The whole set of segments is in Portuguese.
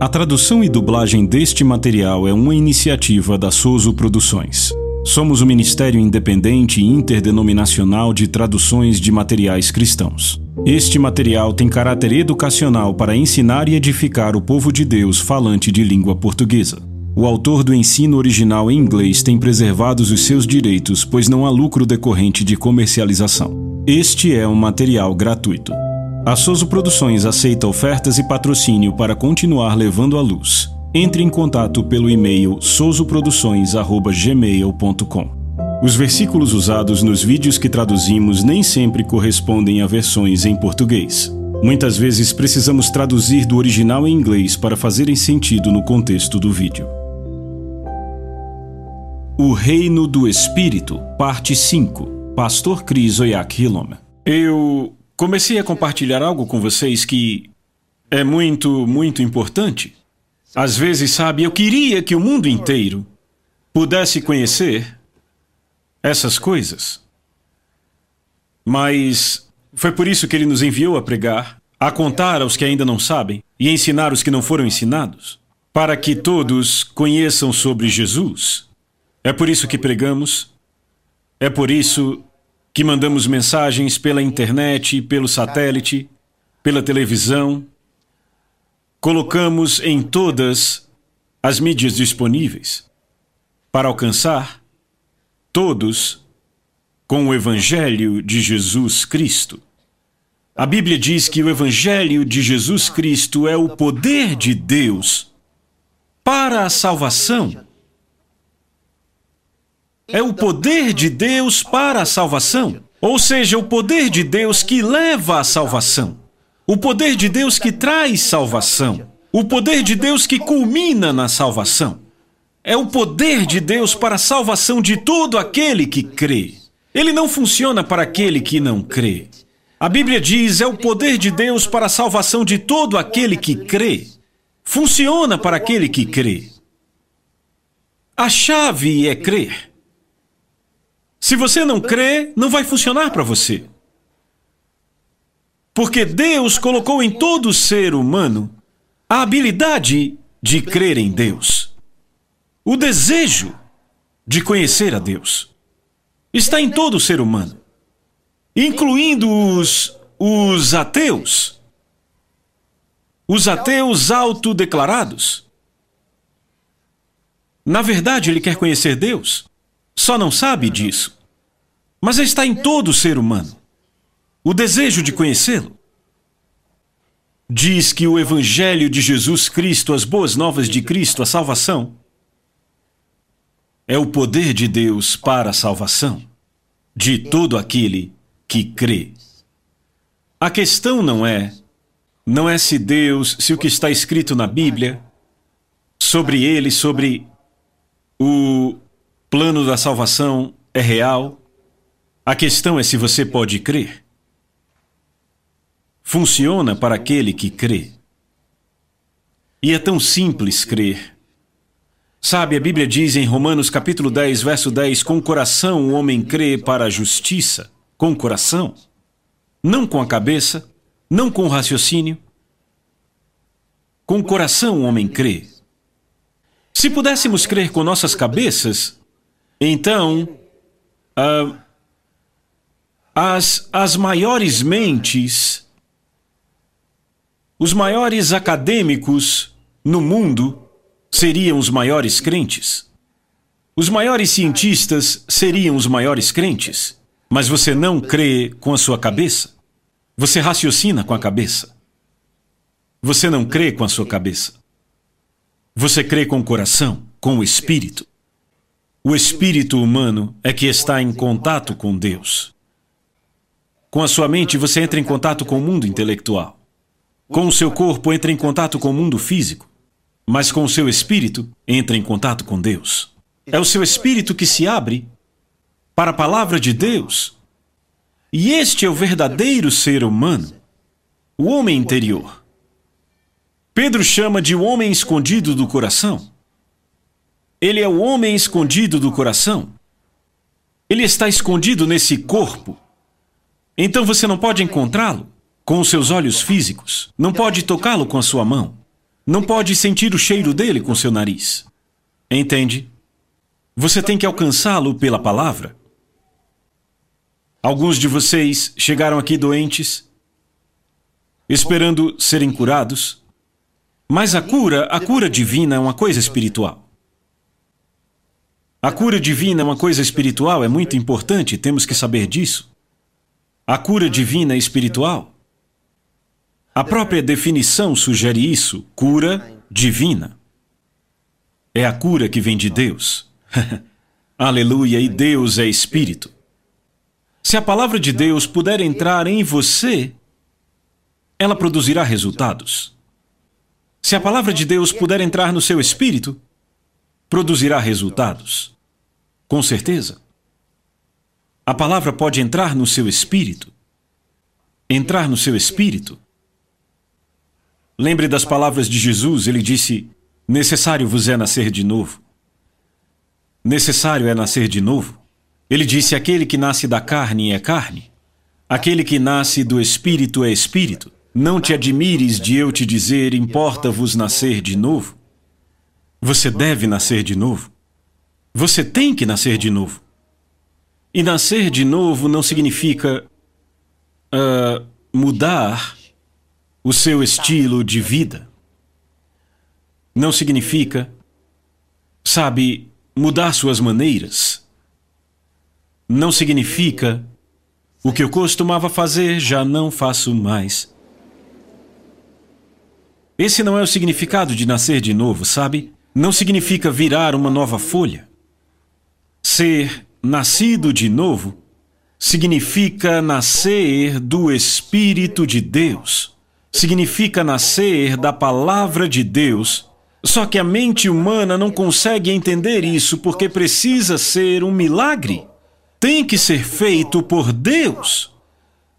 A tradução e dublagem deste material é uma iniciativa da Soso Produções. Somos o Ministério Independente e Interdenominacional de Traduções de Materiais Cristãos. Este material tem caráter educacional para ensinar e edificar o povo de Deus falante de língua portuguesa. O autor do ensino original em inglês tem preservados os seus direitos, pois não há lucro decorrente de comercialização. Este é um material gratuito. A Soso Produções aceita ofertas e patrocínio para continuar levando à luz. Entre em contato pelo e-mail sosoproduções@gmail.com. Os versículos usados nos vídeos que traduzimos nem sempre correspondem a versões em português. Muitas vezes precisamos traduzir do original em inglês para fazerem sentido no contexto do vídeo. O Reino do Espírito, Parte 5. Pastor Chris Oyak Hillom. Eu comecei a compartilhar algo com vocês que é muito, muito importante. Às vezes, sabe, eu queria que o mundo inteiro pudesse conhecer essas coisas. Mas foi por isso que ele nos enviou a pregar, a contar aos que ainda não sabem e ensinar os que não foram ensinados, para que todos conheçam sobre Jesus. É por isso que pregamos, é por isso que mandamos mensagens pela internet, pelo satélite, pela televisão. Colocamos em todas as mídias disponíveis para alcançar todos com o Evangelho de Jesus Cristo. A Bíblia diz que o Evangelho de Jesus Cristo é o poder de Deus para a salvação é o poder de Deus para a salvação. Ou seja, o poder de Deus que leva à salvação. O poder de Deus que traz salvação. O poder de Deus que culmina na salvação. É o poder de Deus para a salvação de todo aquele que crê. Ele não funciona para aquele que não crê. A Bíblia diz: é o poder de Deus para a salvação de todo aquele que crê. Funciona para aquele que crê. A chave é crer. Se você não crê, não vai funcionar para você. Porque Deus colocou em todo ser humano a habilidade de crer em Deus. O desejo de conhecer a Deus está em todo ser humano, incluindo os, os ateus. Os ateus autodeclarados. Na verdade, ele quer conhecer Deus. Só não sabe disso. Mas está em todo ser humano. O desejo de conhecê-lo. Diz que o Evangelho de Jesus Cristo, as boas novas de Cristo, a salvação, é o poder de Deus para a salvação de todo aquele que crê. A questão não é não é se Deus, se o que está escrito na Bíblia sobre ele, sobre o plano da salvação é real. A questão é se você pode crer. Funciona para aquele que crê. E é tão simples crer. Sabe, a Bíblia diz em Romanos capítulo 10, verso 10, com coração o homem crê para a justiça, com coração, não com a cabeça, não com o raciocínio. Com coração o homem crê. Se pudéssemos crer com nossas cabeças, então, uh, as, as maiores mentes, os maiores acadêmicos no mundo seriam os maiores crentes. Os maiores cientistas seriam os maiores crentes. Mas você não crê com a sua cabeça. Você raciocina com a cabeça. Você não crê com a sua cabeça. Você crê com o coração, com o espírito. O espírito humano é que está em contato com Deus. Com a sua mente, você entra em contato com o mundo intelectual. Com o seu corpo, entra em contato com o mundo físico. Mas com o seu espírito, entra em contato com Deus. É o seu espírito que se abre para a palavra de Deus. E este é o verdadeiro ser humano, o homem interior. Pedro chama de o homem escondido do coração. Ele é o homem escondido do coração. Ele está escondido nesse corpo. Então você não pode encontrá-lo com os seus olhos físicos, não pode tocá-lo com a sua mão, não pode sentir o cheiro dele com seu nariz. Entende? Você tem que alcançá-lo pela palavra. Alguns de vocês chegaram aqui doentes, esperando serem curados. Mas a cura, a cura divina é uma coisa espiritual. A cura divina é uma coisa espiritual, é muito importante, temos que saber disso. A cura divina é espiritual. A própria definição sugere isso: cura divina. É a cura que vem de Deus. Aleluia, e Deus é espírito. Se a palavra de Deus puder entrar em você, ela produzirá resultados. Se a palavra de Deus puder entrar no seu espírito, produzirá resultados. Com certeza. A palavra pode entrar no seu espírito. Entrar no seu espírito. Lembre das palavras de Jesus, ele disse: Necessário vos é nascer de novo. Necessário é nascer de novo. Ele disse: Aquele que nasce da carne é carne. Aquele que nasce do espírito é espírito. Não te admires de eu te dizer: Importa-vos nascer de novo. Você deve nascer de novo. Você tem que nascer de novo. E nascer de novo não significa uh, mudar o seu estilo de vida. Não significa, sabe, mudar suas maneiras. Não significa o que eu costumava fazer já não faço mais. Esse não é o significado de nascer de novo, sabe? Não significa virar uma nova folha. Ser nascido de novo significa nascer do Espírito de Deus. Significa nascer da palavra de Deus. Só que a mente humana não consegue entender isso porque precisa ser um milagre. Tem que ser feito por Deus.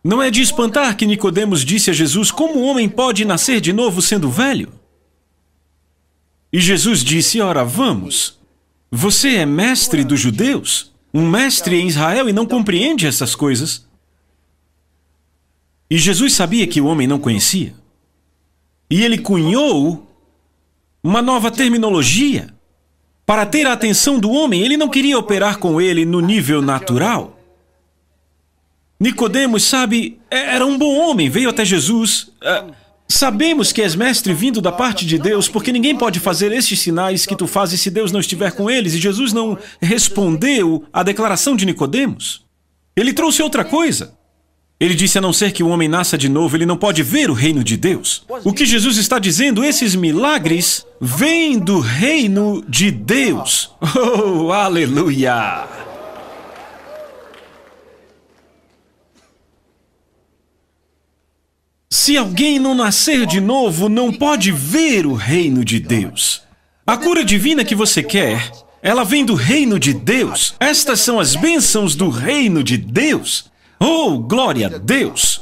Não é de espantar que Nicodemos disse a Jesus como o homem pode nascer de novo sendo velho? E Jesus disse: Ora, vamos. Você é mestre dos judeus? Um mestre em Israel e não compreende essas coisas? E Jesus sabia que o homem não conhecia. E ele cunhou uma nova terminologia para ter a atenção do homem. Ele não queria operar com ele no nível natural. Nicodemos, sabe, é, era um bom homem, veio até Jesus. Uh, Sabemos que és mestre vindo da parte de Deus, porque ninguém pode fazer estes sinais que tu fazes se Deus não estiver com eles. E Jesus não respondeu à declaração de Nicodemos. Ele trouxe outra coisa. Ele disse a não ser que o homem nasça de novo, ele não pode ver o reino de Deus. O que Jesus está dizendo, esses milagres vêm do reino de Deus. Oh, aleluia! Se alguém não nascer de novo, não pode ver o reino de Deus. A cura divina que você quer, ela vem do reino de Deus. Estas são as bênçãos do reino de Deus. Oh, glória a Deus!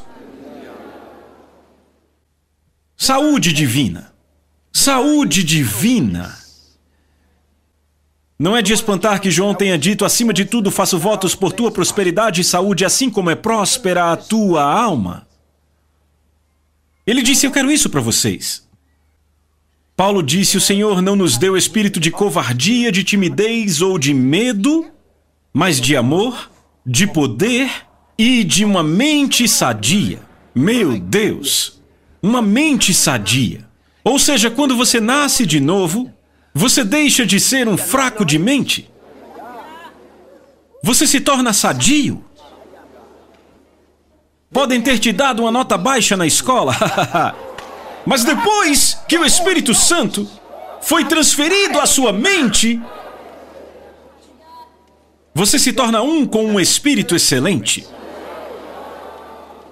Saúde divina. Saúde divina. Não é de espantar que João tenha dito: acima de tudo, faço votos por tua prosperidade e saúde, assim como é próspera a tua alma. Ele disse: Eu quero isso para vocês. Paulo disse: O Senhor não nos deu espírito de covardia, de timidez ou de medo, mas de amor, de poder e de uma mente sadia. Meu Deus! Uma mente sadia. Ou seja, quando você nasce de novo, você deixa de ser um fraco de mente. Você se torna sadio. Podem ter te dado uma nota baixa na escola, mas depois que o Espírito Santo foi transferido à sua mente, você se torna um com um espírito excelente.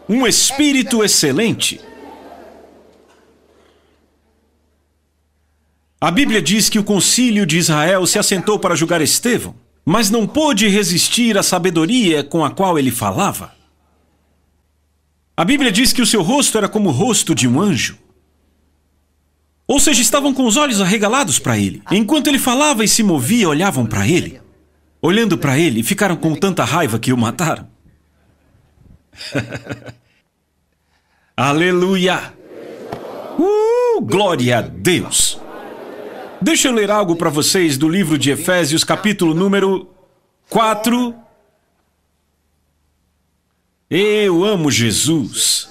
Um espírito excelente. A Bíblia diz que o concílio de Israel se assentou para julgar Estevão, mas não pôde resistir à sabedoria com a qual ele falava. A Bíblia diz que o seu rosto era como o rosto de um anjo. Ou seja, estavam com os olhos arregalados para ele. Enquanto ele falava e se movia, olhavam para ele. Olhando para ele, ficaram com tanta raiva que o mataram. Aleluia! Uh! Glória a Deus! Deixa eu ler algo para vocês do livro de Efésios, capítulo número 4. Eu amo Jesus.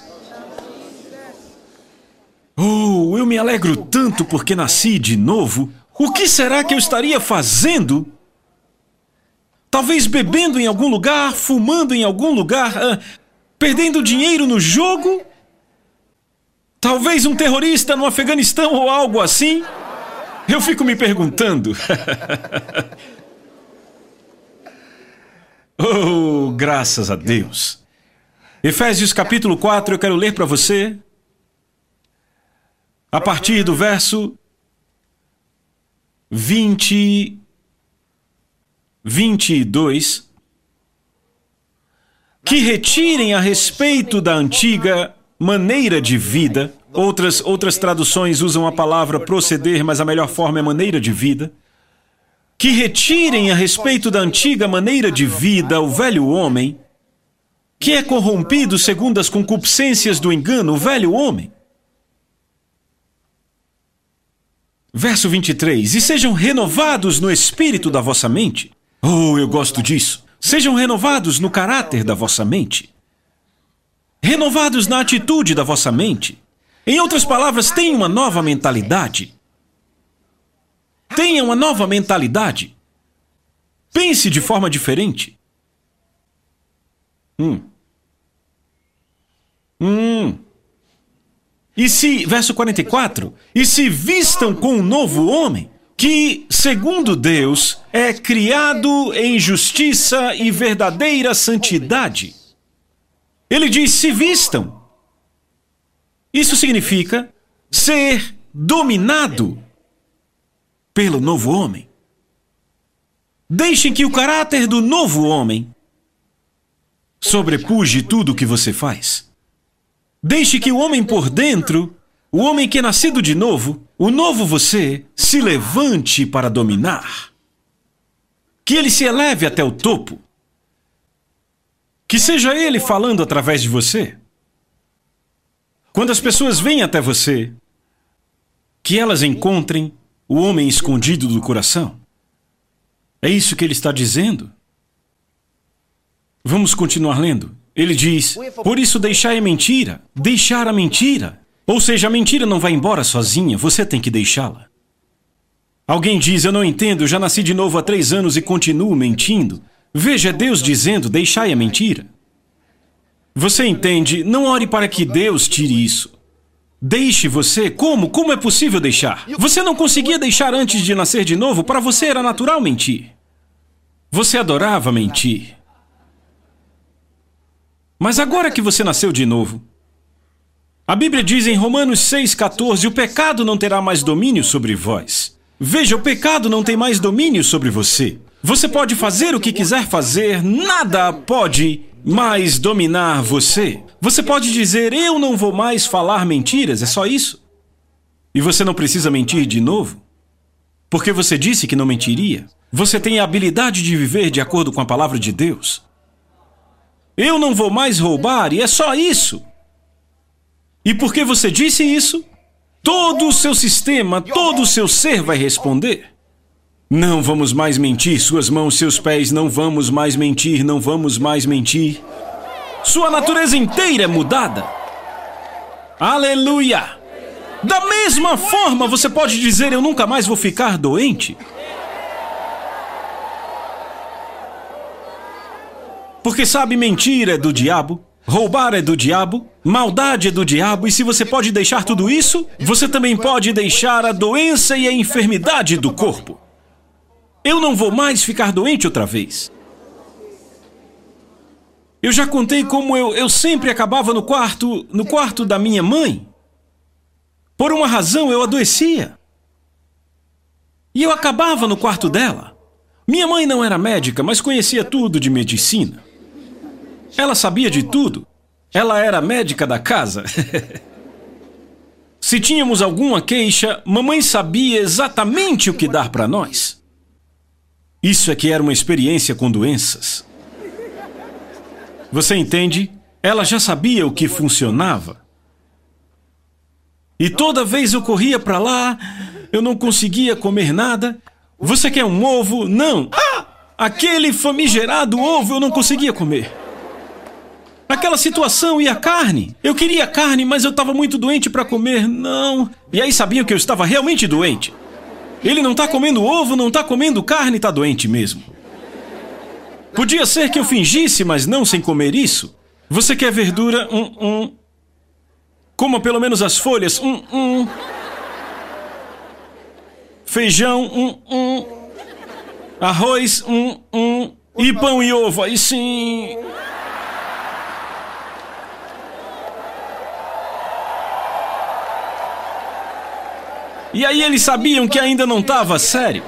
Oh, eu me alegro tanto porque nasci de novo. O que será que eu estaria fazendo? Talvez bebendo em algum lugar, fumando em algum lugar, ah, perdendo dinheiro no jogo? Talvez um terrorista no Afeganistão ou algo assim? Eu fico me perguntando. oh, graças a Deus. Efésios capítulo 4, eu quero ler para você. A partir do verso 20. 22. Que retirem a respeito da antiga maneira de vida. Outras, outras traduções usam a palavra proceder, mas a melhor forma é maneira de vida. Que retirem a respeito da antiga maneira de vida o velho homem, que é corrompido segundo as concupiscências do engano, o velho homem. Verso 23: E sejam renovados no espírito da vossa mente. Oh, eu gosto disso. Sejam renovados no caráter da vossa mente renovados na atitude da vossa mente. Em outras palavras, tenham uma nova mentalidade. Tenha uma nova mentalidade. Pense de forma diferente. Hum. Hum. E se, verso 44, e se vistam com um novo homem, que, segundo Deus, é criado em justiça e verdadeira santidade. Ele diz: se vistam. Isso significa ser dominado pelo novo homem. Deixem que o caráter do novo homem sobrepuje tudo o que você faz. Deixe que o homem por dentro, o homem que é nascido de novo, o novo você, se levante para dominar. Que ele se eleve até o topo. Que seja Ele falando através de você. Quando as pessoas vêm até você, que elas encontrem o homem escondido do coração. É isso que ele está dizendo. Vamos continuar lendo. Ele diz: Por isso deixai a mentira, deixar a mentira. Ou seja, a mentira não vai embora sozinha, você tem que deixá-la. Alguém diz: Eu não entendo, já nasci de novo há três anos e continuo mentindo. Veja Deus dizendo: deixai a mentira. Você entende? Não ore para que Deus tire isso. Deixe você. Como? Como é possível deixar? Você não conseguia deixar antes de nascer de novo? Para você era natural mentir. Você adorava mentir. Mas agora que você nasceu de novo, a Bíblia diz em Romanos 6,14: o pecado não terá mais domínio sobre vós. Veja, o pecado não tem mais domínio sobre você. Você pode fazer o que quiser fazer, nada pode mais dominar você. Você pode dizer: Eu não vou mais falar mentiras, é só isso. E você não precisa mentir de novo. Porque você disse que não mentiria. Você tem a habilidade de viver de acordo com a palavra de Deus. Eu não vou mais roubar, e é só isso. E porque você disse isso, todo o seu sistema, todo o seu ser vai responder. Não vamos mais mentir, suas mãos, seus pés, não vamos mais mentir, não vamos mais mentir. Sua natureza inteira é mudada. Aleluia! Da mesma forma, você pode dizer: Eu nunca mais vou ficar doente. Porque sabe, mentira é do diabo, roubar é do diabo, maldade é do diabo, e se você pode deixar tudo isso, você também pode deixar a doença e a enfermidade do corpo. Eu não vou mais ficar doente outra vez. Eu já contei como eu, eu sempre acabava no quarto, no quarto da minha mãe. Por uma razão eu adoecia. E eu acabava no quarto dela. Minha mãe não era médica, mas conhecia tudo de medicina. Ela sabia de tudo. Ela era médica da casa. Se tínhamos alguma queixa, mamãe sabia exatamente o que dar para nós. Isso é que era uma experiência com doenças. Você entende? Ela já sabia o que funcionava. E toda vez eu corria para lá, eu não conseguia comer nada. Você quer um ovo? Não. Ah! Aquele famigerado ovo eu não conseguia comer. Aquela situação e a carne. Eu queria carne, mas eu estava muito doente para comer. Não. E aí sabiam que eu estava realmente doente. Ele não está comendo ovo, não está comendo carne, está doente mesmo. Podia ser que eu fingisse, mas não sem comer isso. Você quer verdura? Um, um. Coma pelo menos as folhas. Um, um. Feijão? Um, um. Arroz? Um, um. E pão e ovo? Aí sim. E aí eles sabiam que ainda não estava sério.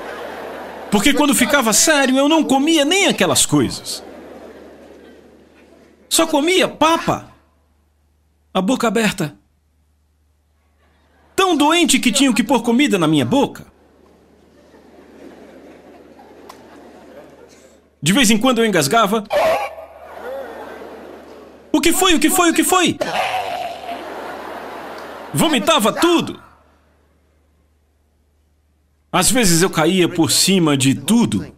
Porque quando ficava sério, eu não comia nem aquelas coisas. Só comia papa. A boca aberta. Tão doente que tinham que pôr comida na minha boca. De vez em quando eu engasgava. O que foi? O que foi? O que foi? Vomitava tudo. Às vezes eu caía por cima de tudo.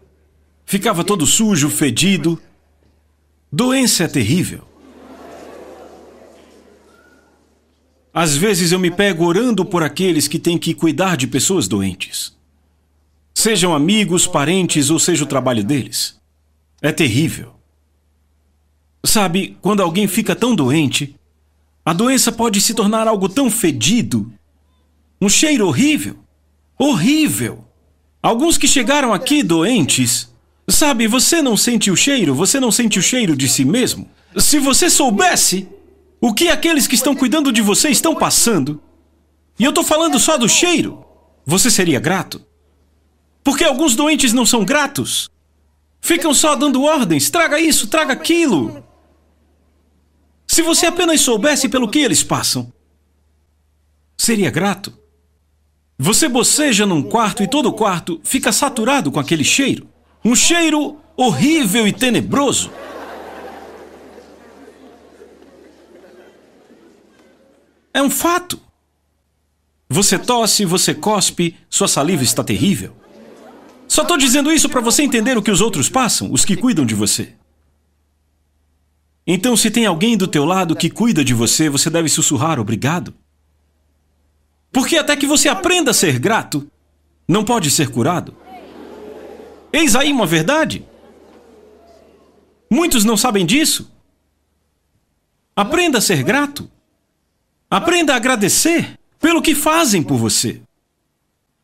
Ficava todo sujo, fedido. Doença é terrível. Às vezes eu me pego orando por aqueles que têm que cuidar de pessoas doentes. Sejam amigos, parentes ou seja o trabalho deles. É terrível. Sabe, quando alguém fica tão doente, a doença pode se tornar algo tão fedido, um cheiro horrível. Horrível! Alguns que chegaram aqui doentes. Sabe, você não sente o cheiro, você não sente o cheiro de si mesmo. Se você soubesse o que aqueles que estão cuidando de você estão passando, e eu estou falando só do cheiro, você seria grato? Porque alguns doentes não são gratos. Ficam só dando ordens, traga isso, traga aquilo. Se você apenas soubesse pelo que eles passam, seria grato? Você boceja num quarto e todo o quarto fica saturado com aquele cheiro. Um cheiro horrível e tenebroso. É um fato. Você tosse, você cospe, sua saliva está terrível. Só estou dizendo isso para você entender o que os outros passam, os que cuidam de você. Então, se tem alguém do teu lado que cuida de você, você deve sussurrar obrigado. Porque até que você aprenda a ser grato, não pode ser curado. Eis aí uma verdade. Muitos não sabem disso. Aprenda a ser grato. Aprenda a agradecer pelo que fazem por você.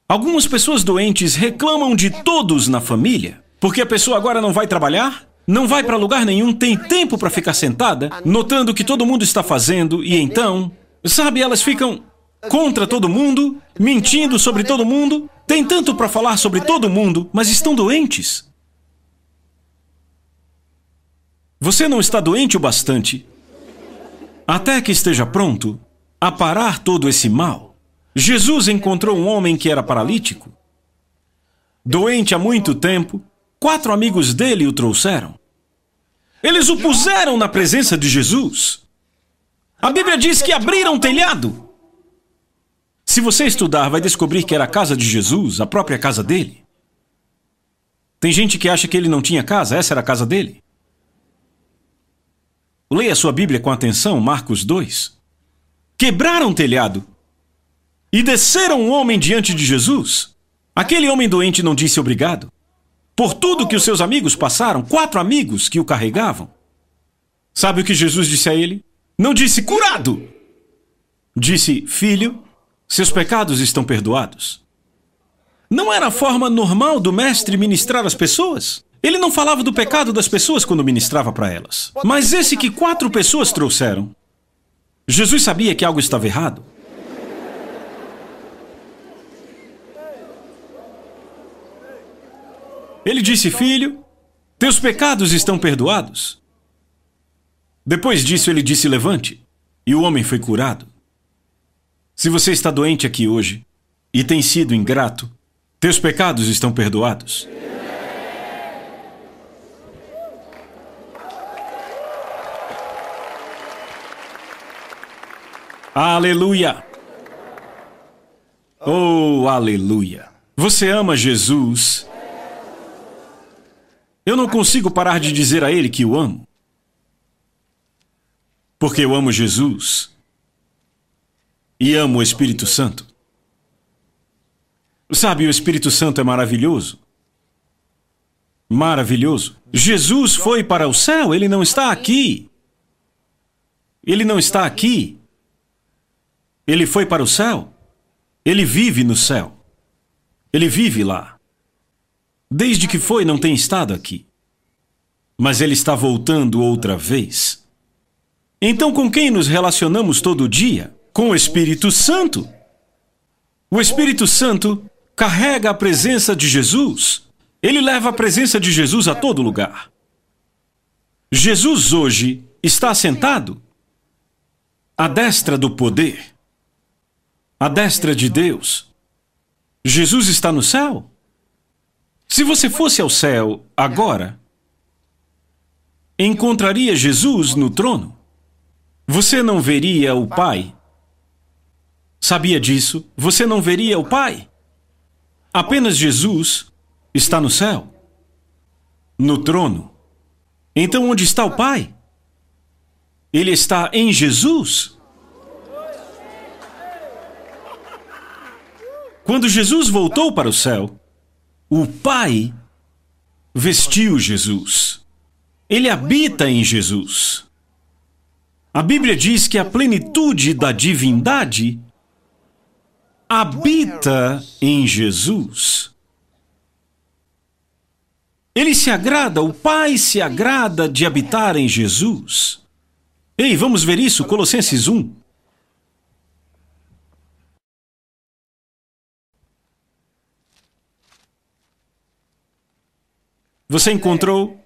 Algumas pessoas doentes reclamam de todos na família, porque a pessoa agora não vai trabalhar, não vai para lugar nenhum, tem tempo para ficar sentada, notando o que todo mundo está fazendo, e então, sabe, elas ficam contra todo mundo, mentindo sobre todo mundo, têm tanto para falar sobre todo mundo, mas estão doentes. Você não está doente o bastante até que esteja pronto a parar todo esse mal. Jesus encontrou um homem que era paralítico, doente há muito tempo. Quatro amigos dele o trouxeram. Eles o puseram na presença de Jesus. A Bíblia diz que abriram o telhado se você estudar, vai descobrir que era a casa de Jesus, a própria casa dele. Tem gente que acha que ele não tinha casa, essa era a casa dele. Leia sua Bíblia com atenção, Marcos 2. Quebraram o telhado e desceram um homem diante de Jesus. Aquele homem doente não disse obrigado. Por tudo que os seus amigos passaram, quatro amigos que o carregavam. Sabe o que Jesus disse a ele? Não disse curado. Disse, filho, seus pecados estão perdoados. Não era a forma normal do mestre ministrar as pessoas? Ele não falava do pecado das pessoas quando ministrava para elas. Mas esse que quatro pessoas trouxeram, Jesus sabia que algo estava errado. Ele disse: Filho, teus pecados estão perdoados. Depois disso, ele disse: Levante. E o homem foi curado. Se você está doente aqui hoje e tem sido ingrato, teus pecados estão perdoados. Aleluia! Oh, aleluia! Você ama Jesus? Eu não consigo parar de dizer a Ele que o amo. Porque eu amo Jesus e amo o Espírito Santo. Sabe, o Espírito Santo é maravilhoso. Maravilhoso. Jesus foi para o céu, ele não está aqui. Ele não está aqui. Ele foi para o céu. Ele vive no céu. Ele vive lá. Desde que foi, não tem estado aqui. Mas ele está voltando outra vez. Então, com quem nos relacionamos todo dia? Com o Espírito Santo. O Espírito Santo carrega a presença de Jesus. Ele leva a presença de Jesus a todo lugar. Jesus hoje está sentado à destra do poder, à destra de Deus. Jesus está no céu. Se você fosse ao céu agora, encontraria Jesus no trono você não veria o Pai. Sabia disso? Você não veria o Pai. Apenas Jesus está no céu, no trono. Então, onde está o Pai? Ele está em Jesus. Quando Jesus voltou para o céu, o Pai vestiu Jesus. Ele habita em Jesus. A Bíblia diz que a plenitude da divindade habita em Jesus. Ele se agrada, o Pai se agrada de habitar em Jesus. Ei, vamos ver isso, Colossenses 1. Você encontrou?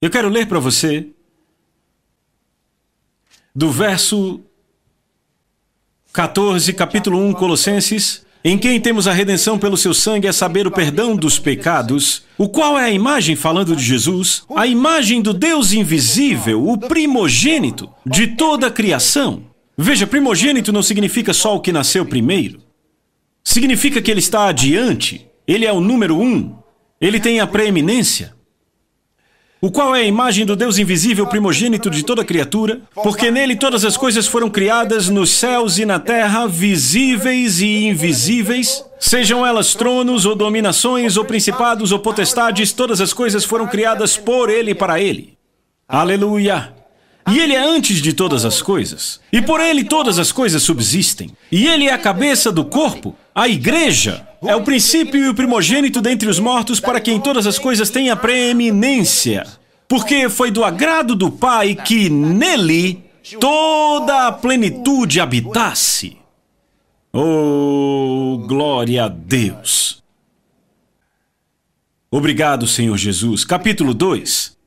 Eu quero ler para você do verso 14, capítulo 1, Colossenses, em quem temos a redenção pelo seu sangue, a saber, o perdão dos pecados, o qual é a imagem, falando de Jesus, a imagem do Deus invisível, o primogênito de toda a criação. Veja, primogênito não significa só o que nasceu primeiro. Significa que ele está adiante, ele é o número um, ele tem a preeminência o qual é a imagem do Deus invisível primogênito de toda criatura, porque nele todas as coisas foram criadas nos céus e na terra, visíveis e invisíveis, sejam elas tronos ou dominações ou principados ou potestades, todas as coisas foram criadas por ele e para ele. Aleluia! E ele é antes de todas as coisas, e por ele todas as coisas subsistem. E ele é a cabeça do corpo, a igreja. É o princípio e o primogênito dentre os mortos, para quem todas as coisas têm a preeminência. Porque foi do agrado do Pai que nele toda a plenitude habitasse. Oh, glória a Deus! Obrigado, Senhor Jesus. Capítulo 2.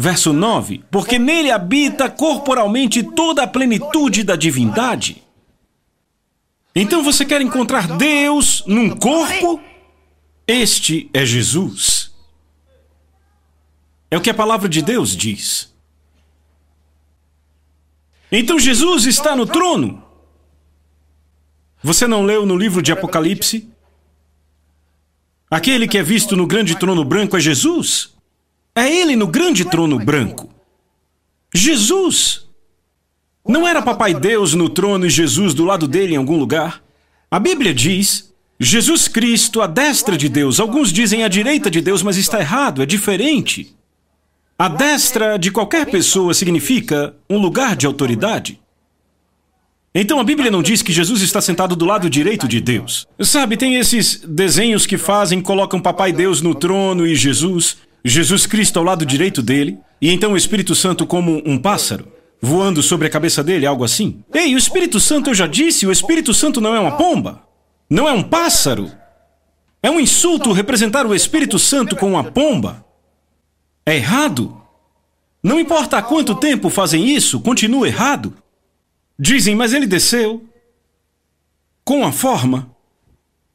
Verso 9: Porque nele habita corporalmente toda a plenitude da divindade. Então você quer encontrar Deus num corpo? Este é Jesus. É o que a palavra de Deus diz. Então Jesus está no trono. Você não leu no livro de Apocalipse? Aquele que é visto no grande trono branco é Jesus. É ele no grande trono branco. Jesus! Não era Papai Deus no trono e Jesus do lado dele em algum lugar? A Bíblia diz: Jesus Cristo à destra de Deus. Alguns dizem à direita de Deus, mas está errado, é diferente. A destra de qualquer pessoa significa um lugar de autoridade. Então a Bíblia não diz que Jesus está sentado do lado direito de Deus. Sabe, tem esses desenhos que fazem, colocam Papai Deus no trono e Jesus. Jesus Cristo ao lado direito dele, e então o Espírito Santo como um pássaro, voando sobre a cabeça dele, algo assim. Ei, o Espírito Santo, eu já disse, o Espírito Santo não é uma pomba, não é um pássaro. É um insulto representar o Espírito Santo com uma pomba. É errado. Não importa há quanto tempo fazem isso, continua errado. Dizem, mas ele desceu com a forma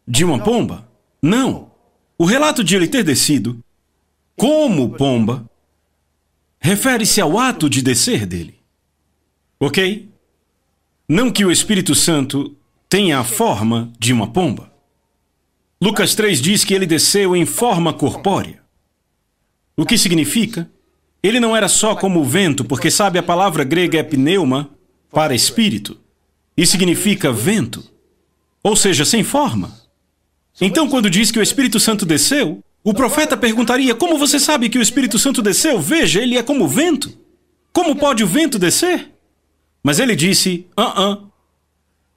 de uma pomba. Não. O relato de ele ter descido como pomba, refere-se ao ato de descer dele. Ok? Não que o Espírito Santo tenha a forma de uma pomba. Lucas 3 diz que ele desceu em forma corpórea. O que significa? Ele não era só como o vento, porque sabe a palavra grega é pneuma para espírito e significa vento, ou seja, sem forma. Então, quando diz que o Espírito Santo desceu, o profeta perguntaria: Como você sabe que o Espírito Santo desceu? Veja, ele é como o vento. Como pode o vento descer? Mas ele disse: Ah, uh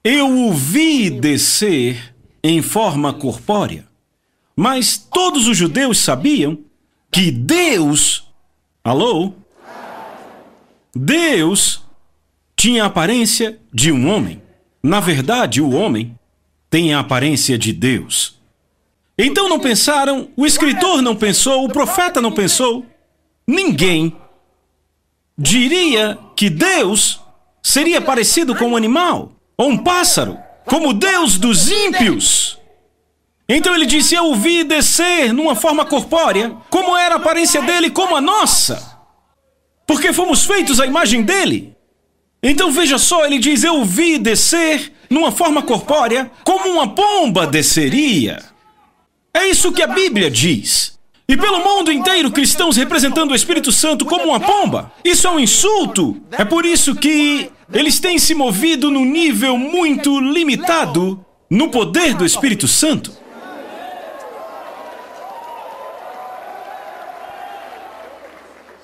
eu o vi descer em forma corpórea. Mas todos os judeus sabiam que Deus, alô? Deus tinha a aparência de um homem. Na verdade, o homem tem a aparência de Deus. Então não pensaram, o escritor não pensou, o profeta não pensou, ninguém diria que Deus seria parecido com um animal ou um pássaro, como Deus dos ímpios. Então ele disse: Eu o vi descer numa forma corpórea, como era a aparência dele, como a nossa, porque fomos feitos à imagem dele. Então veja só, ele diz: Eu o vi descer numa forma corpórea, como uma pomba desceria. É isso que a Bíblia diz. E pelo mundo inteiro, cristãos representando o Espírito Santo como uma pomba. Isso é um insulto. É por isso que eles têm se movido num nível muito limitado no poder do Espírito Santo.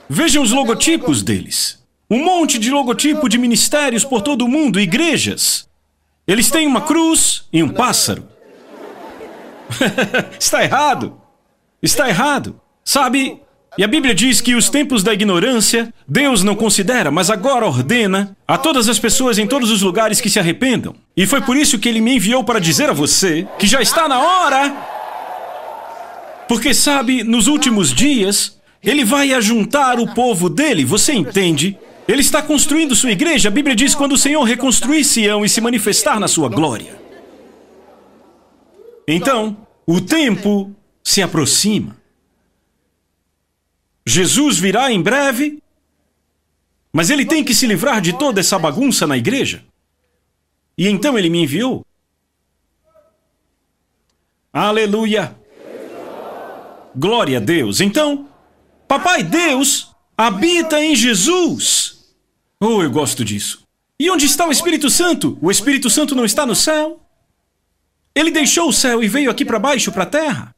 Vejam os logotipos deles. Um monte de logotipo de ministérios por todo o mundo, igrejas. Eles têm uma cruz e um pássaro. Está errado. Está errado. Sabe, e a Bíblia diz que os tempos da ignorância Deus não considera, mas agora ordena a todas as pessoas em todos os lugares que se arrependam. E foi por isso que ele me enviou para dizer a você que já está na hora. Porque sabe, nos últimos dias, ele vai ajuntar o povo dele, você entende? Ele está construindo sua igreja. A Bíblia diz quando o Senhor reconstruir Sião e se manifestar na sua glória. Então, o tempo se aproxima. Jesus virá em breve, mas ele tem que se livrar de toda essa bagunça na igreja. E então ele me enviou. Aleluia! Glória a Deus. Então, Papai Deus habita em Jesus. Oh, eu gosto disso. E onde está o Espírito Santo? O Espírito Santo não está no céu? Ele deixou o céu e veio aqui para baixo, para a terra.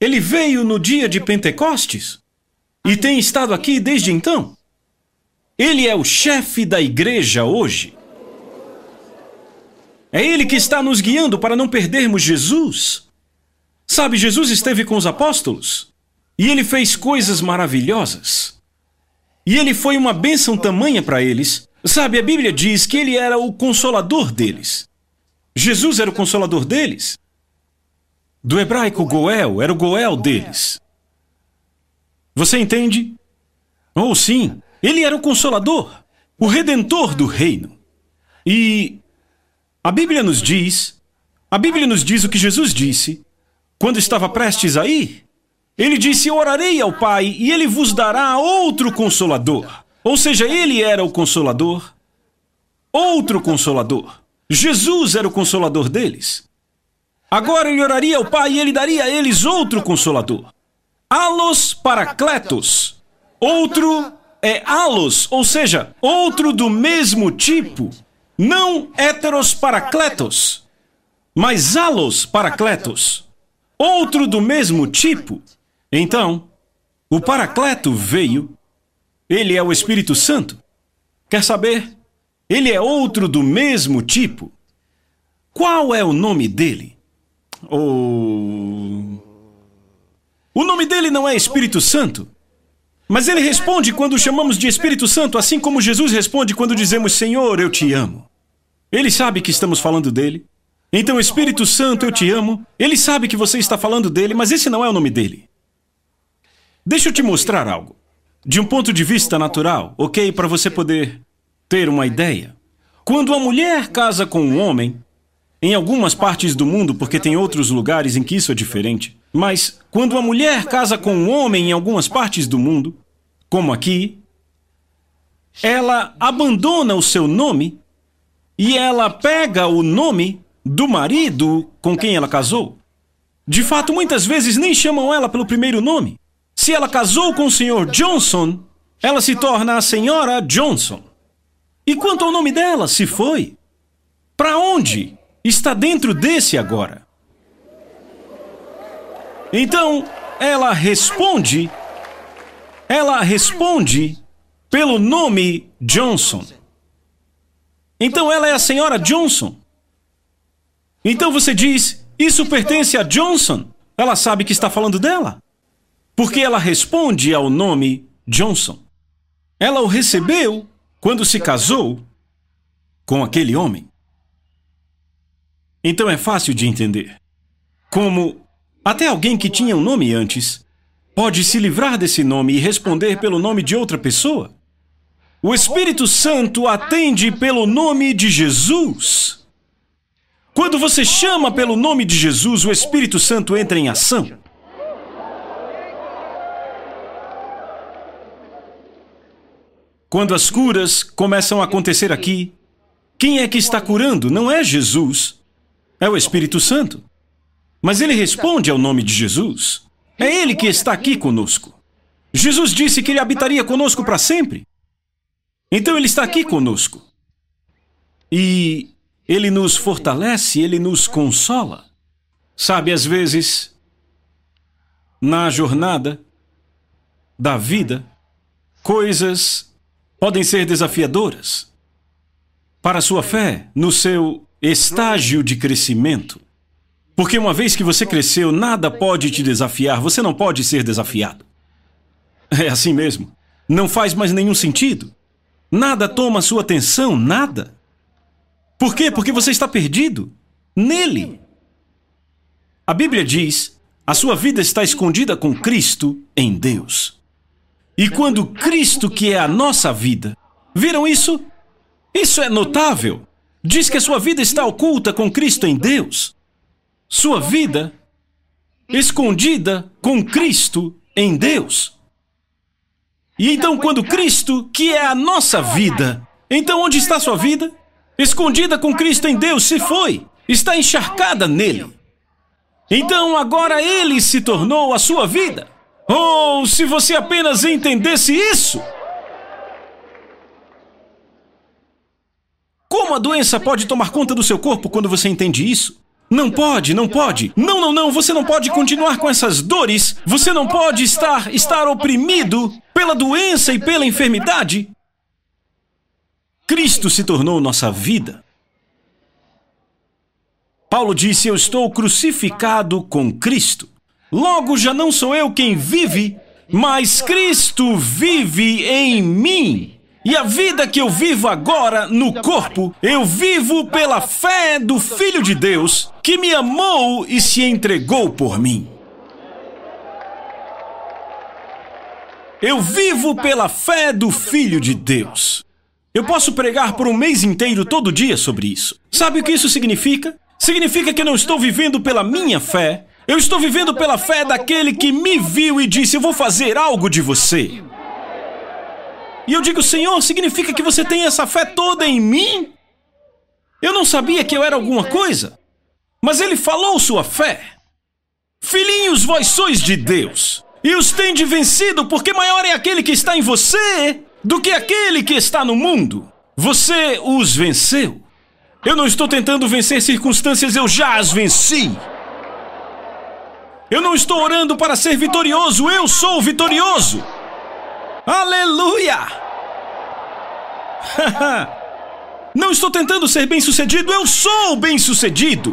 Ele veio no dia de Pentecostes e tem estado aqui desde então. Ele é o chefe da igreja hoje. É ele que está nos guiando para não perdermos Jesus. Sabe, Jesus esteve com os apóstolos e ele fez coisas maravilhosas. E ele foi uma bênção tamanha para eles. Sabe, a Bíblia diz que ele era o consolador deles. Jesus era o consolador deles. Do hebraico Goel, era o Goel deles. Você entende? Oh, sim, ele era o consolador, o redentor do reino. E a Bíblia nos diz, a Bíblia nos diz o que Jesus disse quando estava prestes a ir. Ele disse: Orarei ao Pai e ele vos dará outro consolador. Ou seja, ele era o consolador. Outro consolador. Jesus era o consolador deles. Agora ele oraria ao Pai e ele daria a eles outro consolador. Alos paracletos. Outro é alos, ou seja, outro do mesmo tipo. Não heteros paracletos, mas alos paracletos. Outro do mesmo tipo. Então, o paracleto veio. Ele é o Espírito Santo. Quer saber? Ele é outro do mesmo tipo. Qual é o nome dele? Oh. O nome dele não é Espírito Santo. Mas ele responde quando chamamos de Espírito Santo, assim como Jesus responde quando dizemos Senhor, eu te amo. Ele sabe que estamos falando dele. Então, Espírito Santo, eu te amo. Ele sabe que você está falando dele, mas esse não é o nome dele. Deixa eu te mostrar algo. De um ponto de vista natural, ok? Para você poder ter uma ideia. Quando a mulher casa com um homem, em algumas partes do mundo, porque tem outros lugares em que isso é diferente, mas quando uma mulher casa com um homem em algumas partes do mundo, como aqui, ela abandona o seu nome e ela pega o nome do marido com quem ela casou. De fato, muitas vezes nem chamam ela pelo primeiro nome. Se ela casou com o Sr. Johnson, ela se torna a Senhora Johnson. E quanto ao nome dela, se foi? Para onde? Está dentro desse agora. Então, ela responde. Ela responde pelo nome Johnson. Então ela é a senhora Johnson. Então você diz: Isso pertence a Johnson. Ela sabe que está falando dela. Porque ela responde ao nome Johnson. Ela o recebeu quando se casou com aquele homem. Então é fácil de entender. Como até alguém que tinha um nome antes pode se livrar desse nome e responder pelo nome de outra pessoa. O Espírito Santo atende pelo nome de Jesus. Quando você chama pelo nome de Jesus, o Espírito Santo entra em ação. Quando as curas começam a acontecer aqui, quem é que está curando? Não é Jesus, é o Espírito Santo. Mas ele responde ao nome de Jesus. É ele que está aqui conosco. Jesus disse que ele habitaria conosco para sempre. Então ele está aqui conosco. E ele nos fortalece, ele nos consola. Sabe, às vezes, na jornada da vida, coisas podem ser desafiadoras para a sua fé no seu estágio de crescimento. Porque uma vez que você cresceu, nada pode te desafiar, você não pode ser desafiado. É assim mesmo. Não faz mais nenhum sentido. Nada toma sua atenção, nada. Por quê? Porque você está perdido nele. A Bíblia diz: a sua vida está escondida com Cristo em Deus. E quando Cristo, que é a nossa vida, viram isso? Isso é notável. Diz que a sua vida está oculta com Cristo em Deus sua vida escondida com Cristo em Deus. E então, quando Cristo, que é a nossa vida, então onde está sua vida? Escondida com Cristo em Deus, se foi, está encharcada nele. Então agora ele se tornou a sua vida. Oh, se você apenas entendesse isso! Como a doença pode tomar conta do seu corpo quando você entende isso? Não pode, não pode. Não, não, não, você não pode continuar com essas dores. Você não pode estar estar oprimido pela doença e pela enfermidade. Cristo se tornou nossa vida. Paulo disse: Eu estou crucificado com Cristo. Logo já não sou eu quem vive, mas Cristo vive em mim. E a vida que eu vivo agora no corpo, eu vivo pela fé do Filho de Deus, que me amou e se entregou por mim. Eu vivo pela fé do Filho de Deus. Eu posso pregar por um mês inteiro todo dia sobre isso. Sabe o que isso significa? Significa que eu não estou vivendo pela minha fé, eu estou vivendo pela fé daquele que me viu e disse: Eu vou fazer algo de você. E eu digo, Senhor, significa que você tem essa fé toda em mim? Eu não sabia que eu era alguma coisa, mas ele falou sua fé. Filhinhos, vós sois de Deus, e os tende vencido, porque maior é aquele que está em você do que aquele que está no mundo. Você os venceu. Eu não estou tentando vencer circunstâncias, eu já as venci. Eu não estou orando para ser vitorioso, eu sou vitorioso. Aleluia! Não estou tentando ser bem-sucedido, eu sou bem-sucedido!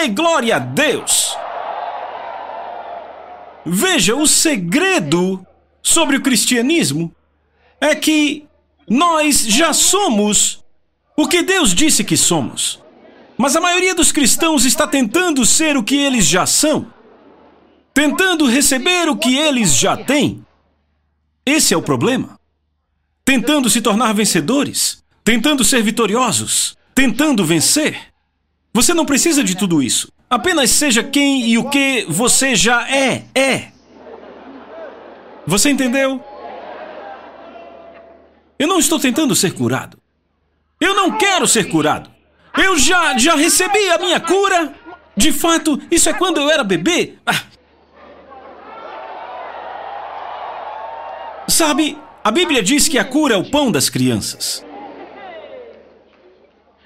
Ei, glória a Deus! Veja, o segredo sobre o cristianismo é que nós já somos o que Deus disse que somos. Mas a maioria dos cristãos está tentando ser o que eles já são, tentando receber o que eles já têm. Esse é o problema. Tentando se tornar vencedores, tentando ser vitoriosos, tentando vencer. Você não precisa de tudo isso. Apenas seja quem e o que você já é, é. Você entendeu? Eu não estou tentando ser curado. Eu não quero ser curado. Eu já, já recebi a minha cura. De fato, isso é quando eu era bebê. Ah. Sabe, a Bíblia diz que a cura é o pão das crianças.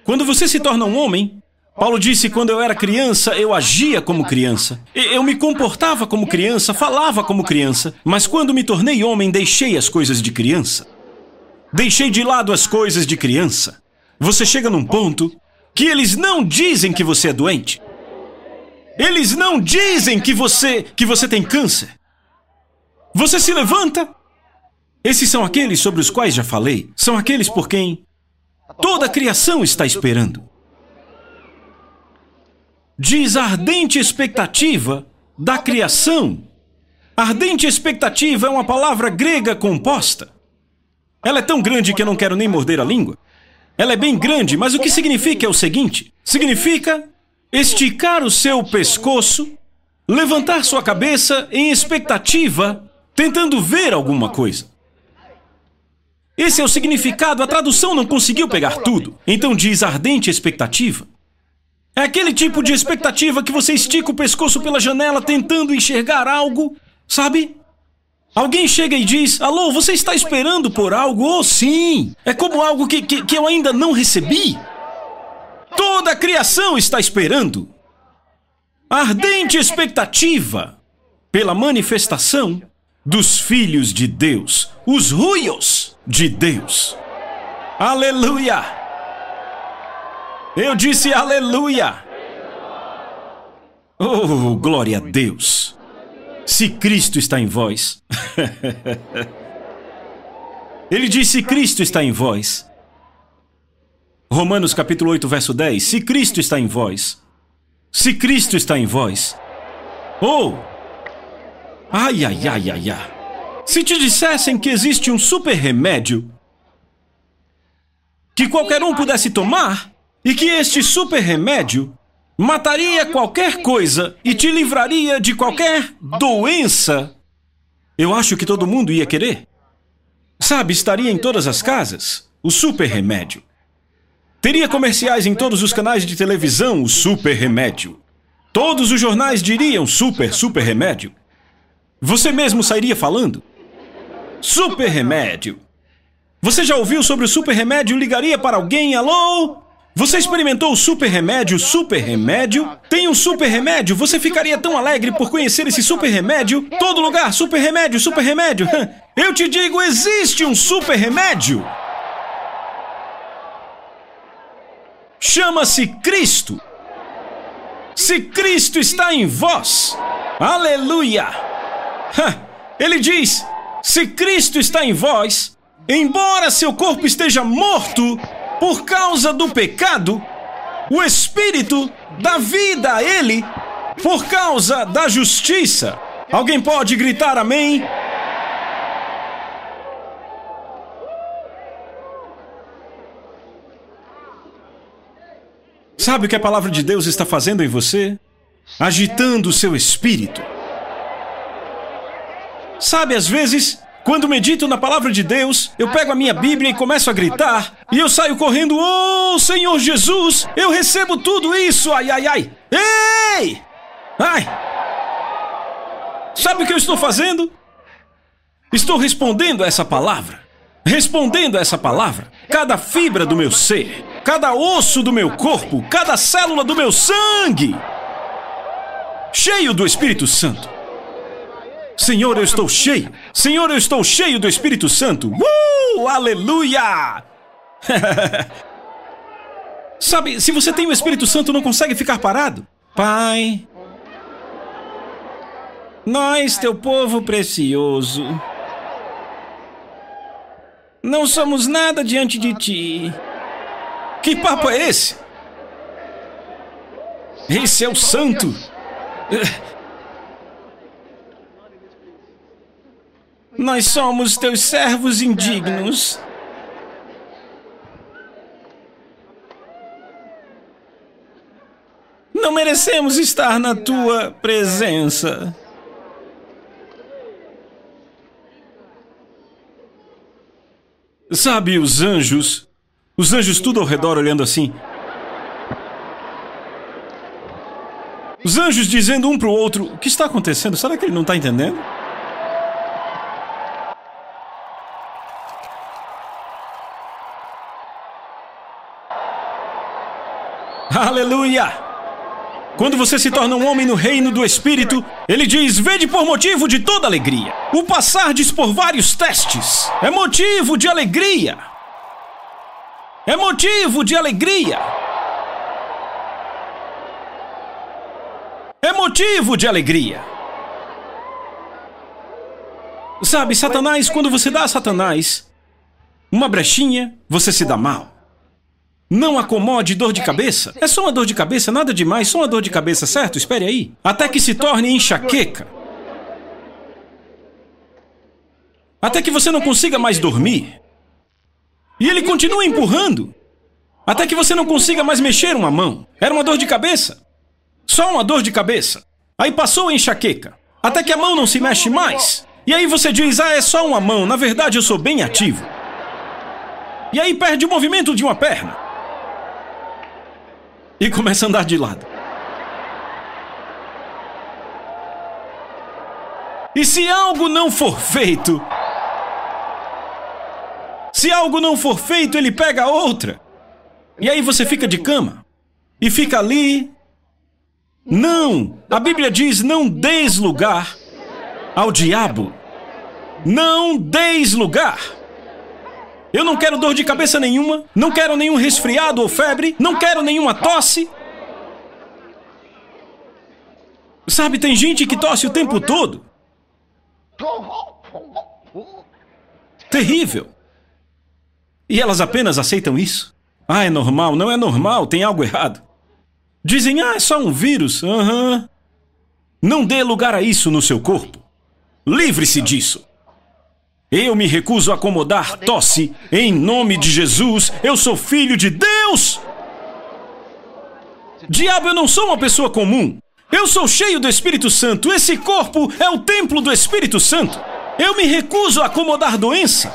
Quando você se torna um homem, Paulo disse: quando eu era criança, eu agia como criança. Eu me comportava como criança, falava como criança. Mas quando me tornei homem, deixei as coisas de criança. Deixei de lado as coisas de criança. Você chega num ponto que eles não dizem que você é doente. Eles não dizem que você que você tem câncer. Você se levanta. Esses são aqueles sobre os quais já falei. São aqueles por quem toda a criação está esperando. Diz a ardente expectativa da criação. Ardente expectativa é uma palavra grega composta. Ela é tão grande que eu não quero nem morder a língua. Ela é bem grande, mas o que significa é o seguinte: significa esticar o seu pescoço, levantar sua cabeça em expectativa, tentando ver alguma coisa. Esse é o significado, a tradução não conseguiu pegar tudo. Então diz ardente expectativa. É aquele tipo de expectativa que você estica o pescoço pela janela tentando enxergar algo, sabe? Alguém chega e diz: Alô, você está esperando por algo? Oh, sim! É como algo que, que, que eu ainda não recebi. Toda a criação está esperando. Ardente expectativa pela manifestação dos filhos de Deus, os ruios de Deus. Aleluia! Eu disse aleluia! Oh, glória a Deus! Se Cristo está em vós. Ele disse: Cristo está em vós. Romanos capítulo 8, verso 10. Se Cristo está em vós. Se Cristo está em vós. Oh! Ai, ai, ai, ai, ai. Se te dissessem que existe um super remédio que qualquer um pudesse tomar e que este super remédio mataria qualquer coisa e te livraria de qualquer doença, eu acho que todo mundo ia querer. Sabe, estaria em todas as casas o super remédio. Teria comerciais em todos os canais de televisão o super remédio. Todos os jornais diriam super, super remédio. Você mesmo sairia falando? Super remédio. Você já ouviu sobre o super remédio? Ligaria para alguém? Alô? Você experimentou o super remédio, super remédio? Tem um super remédio? Você ficaria tão alegre por conhecer esse super remédio? Todo lugar, super remédio, super remédio. Eu te digo, existe um super remédio. Chama-se Cristo. Se Cristo está em vós, aleluia! Ele diz: se Cristo está em vós, embora seu corpo esteja morto por causa do pecado, o Espírito dá vida a ele por causa da justiça. Alguém pode gritar amém? Sabe o que a palavra de Deus está fazendo em você? Agitando o seu espírito. Sabe, às vezes, quando medito na palavra de Deus, eu pego a minha Bíblia e começo a gritar, e eu saio correndo, oh Senhor Jesus, eu recebo tudo isso, ai, ai, ai. Ei! Ai! Sabe o que eu estou fazendo? Estou respondendo a essa palavra. Respondendo a essa palavra, cada fibra do meu ser, cada osso do meu corpo, cada célula do meu sangue, cheio do Espírito Santo. Senhor, eu estou cheio. Senhor, eu estou cheio do Espírito Santo. Uh! Aleluia! Sabe, se você tem o Espírito Santo, não consegue ficar parado. Pai, nós, teu povo precioso, não somos nada diante de ti. Que papo é esse? Esse é o santo. Nós somos teus servos indignos. Não merecemos estar na tua presença. Sabe, os anjos Os anjos tudo ao redor olhando assim. Os anjos dizendo um para o outro: O que está acontecendo? Será que ele não está entendendo? Aleluia! Quando você se torna um homem no reino do Espírito, ele diz: Vede por motivo de toda alegria. O passardes por vários testes é motivo de alegria. É motivo de alegria. É motivo de alegria. Sabe, Satanás, quando você dá a Satanás uma brechinha, você se dá mal. Não acomode dor de cabeça. É só uma dor de cabeça, nada demais, só uma dor de cabeça, certo? Espere aí. Até que se torne enxaqueca. Até que você não consiga mais dormir. E ele continua empurrando. Até que você não consiga mais mexer uma mão. Era uma dor de cabeça. Só uma dor de cabeça. Aí passou a enxaqueca. Até que a mão não se mexe mais. E aí você diz: Ah, é só uma mão. Na verdade, eu sou bem ativo. E aí perde o movimento de uma perna e começa a andar de lado. E se algo não for feito, se algo não for feito, ele pega outra. E aí você fica de cama e fica ali. Não! A Bíblia diz: não deis lugar ao diabo. Não deis lugar. Eu não quero dor de cabeça nenhuma, não quero nenhum resfriado ou febre, não quero nenhuma tosse. Sabe, tem gente que tosse o tempo todo. Terrível. E elas apenas aceitam isso. Ah, é normal. Não é normal, tem algo errado. Dizem, ah, é só um vírus. Aham. Uhum. Não dê lugar a isso no seu corpo. Livre-se disso. Eu me recuso a acomodar tosse. Em nome de Jesus, eu sou filho de Deus! Diabo, eu não sou uma pessoa comum. Eu sou cheio do Espírito Santo. Esse corpo é o templo do Espírito Santo. Eu me recuso a acomodar doença.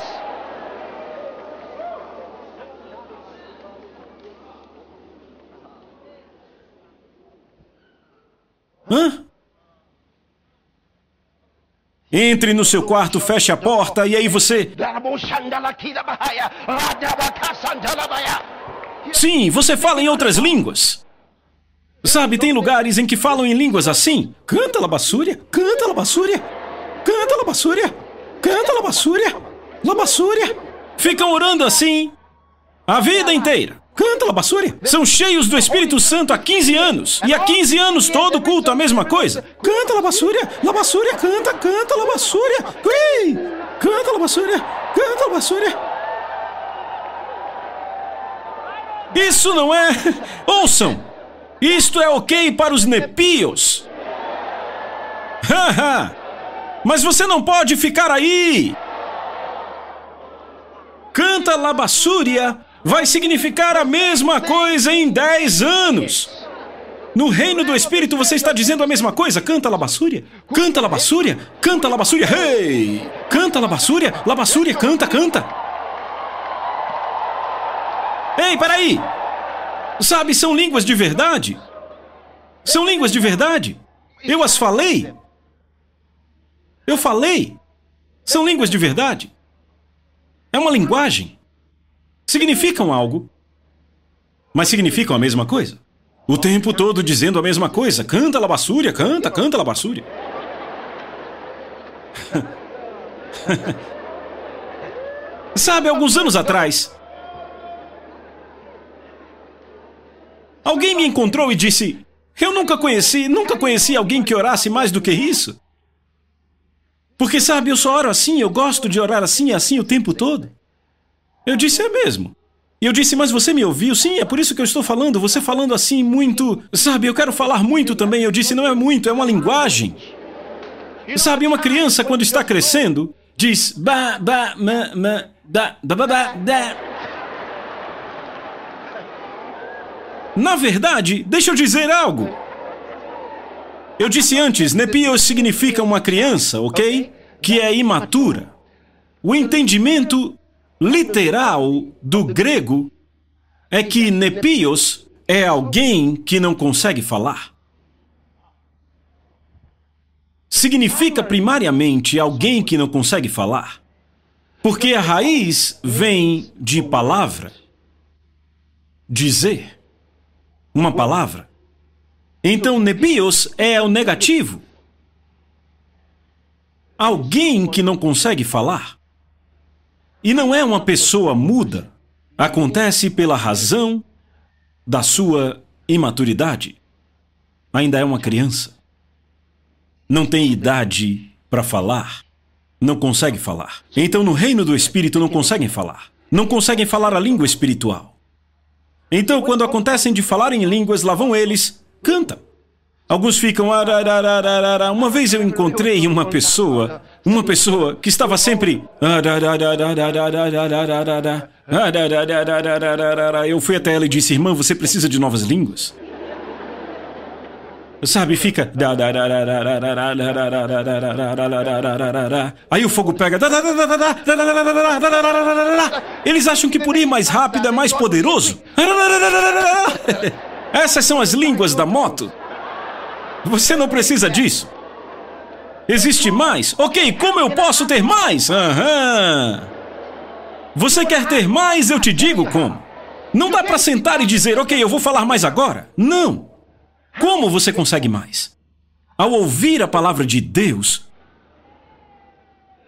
Hã? Entre no seu quarto, feche a porta e aí você. Sim, você fala em outras línguas. Sabe, tem lugares em que falam em línguas assim. Canta labassúria, canta labassúria, canta labassúria, canta labassúria, labassúria. Ficam orando assim a vida inteira. Canta, Labassúria. São cheios do Espírito Santo há 15 anos. E há 15 anos todo culto a mesma coisa. Canta, Labassúria. Labassúria, canta, canta, Labassúria. Ui! Canta, Labassúria. Canta, Labassúria. Isso não é. Ouçam! Isto é ok para os nepios. Haha! Mas você não pode ficar aí! Canta Labassúria vai significar a mesma coisa em 10 anos. No reino do Espírito você está dizendo a mesma coisa? Canta Labassúria? Canta Labassúria? Canta Labassúria? Hey! Canta Labassúria? Labassúria, canta, canta! Ei, peraí! Sabe, são línguas de verdade. São línguas de verdade. Eu as falei. Eu falei. São línguas de verdade. É uma linguagem significam algo, mas significam a mesma coisa. O tempo todo dizendo a mesma coisa. Canta labassúria, canta, canta labassúria. Sabe, alguns anos atrás, alguém me encontrou e disse: Eu nunca conheci, nunca conheci alguém que orasse mais do que isso. Porque, sabe, eu só oro assim, eu gosto de orar assim e assim o tempo todo. Eu disse, é mesmo. E eu disse, mas você me ouviu? Sim, é por isso que eu estou falando. Você falando assim muito. Sabe, eu quero falar muito também. Eu disse, não é muito, é uma linguagem. Sabe, uma criança, quando está crescendo, diz ba, ba, ma, ma, da, ba, ba, ba, da. Na verdade, deixa eu dizer algo. Eu disse antes, Nepios significa uma criança, ok? Que é imatura. O entendimento literal do grego é que nepios é alguém que não consegue falar. Significa primariamente alguém que não consegue falar. Porque a raiz vem de palavra. Dizer. Uma palavra. Então, nebios é o negativo. Alguém que não consegue falar. E não é uma pessoa muda. Acontece pela razão da sua imaturidade. Ainda é uma criança. Não tem idade para falar. Não consegue falar. Então, no reino do Espírito, não conseguem falar. Não conseguem falar a língua espiritual. Então, quando acontecem de falar em línguas, lá vão eles, cantam. Alguns ficam. Uma vez eu encontrei uma pessoa, uma pessoa que estava sempre. Eu fui até ela e disse: Irmã, você precisa de novas línguas? Sabe, fica. Aí o fogo pega. Eles acham que por ir mais rápido é mais poderoso. Essas são as línguas da moto. Você não precisa disso. Existe mais? Ok, como eu posso ter mais? Aham. Você quer ter mais? Eu te digo como. Não dá para sentar e dizer, ok, eu vou falar mais agora. Não. Como você consegue mais? Ao ouvir a palavra de Deus,